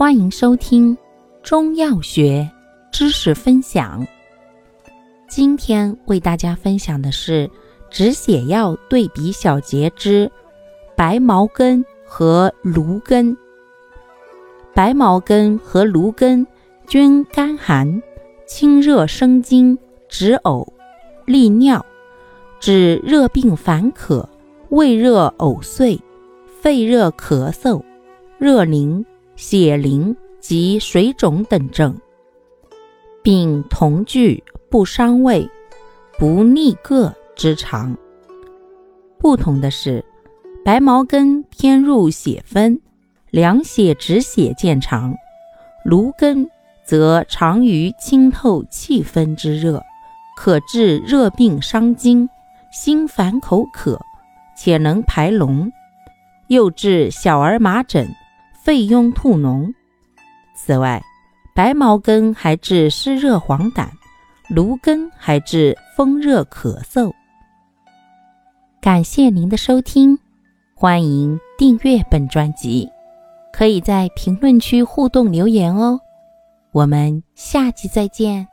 欢迎收听中药学知识分享。今天为大家分享的是止血药对比小节之白茅根和芦根。白茅根和芦根均甘寒，清热生津，止呕、利尿，治热病烦渴、胃热呕碎、肺热咳嗽、热淋。血淋及水肿等症，并同具不伤胃、不逆各之长。不同的是，白茅根偏入血分，凉血止血见长；芦根则长于清透气分之热，可治热病伤津、心烦口渴，且能排脓，又治小儿麻疹。肺痈吐脓。此外，白茅根还治湿热黄疸，芦根还治风热咳嗽。感谢您的收听，欢迎订阅本专辑，可以在评论区互动留言哦。我们下期再见。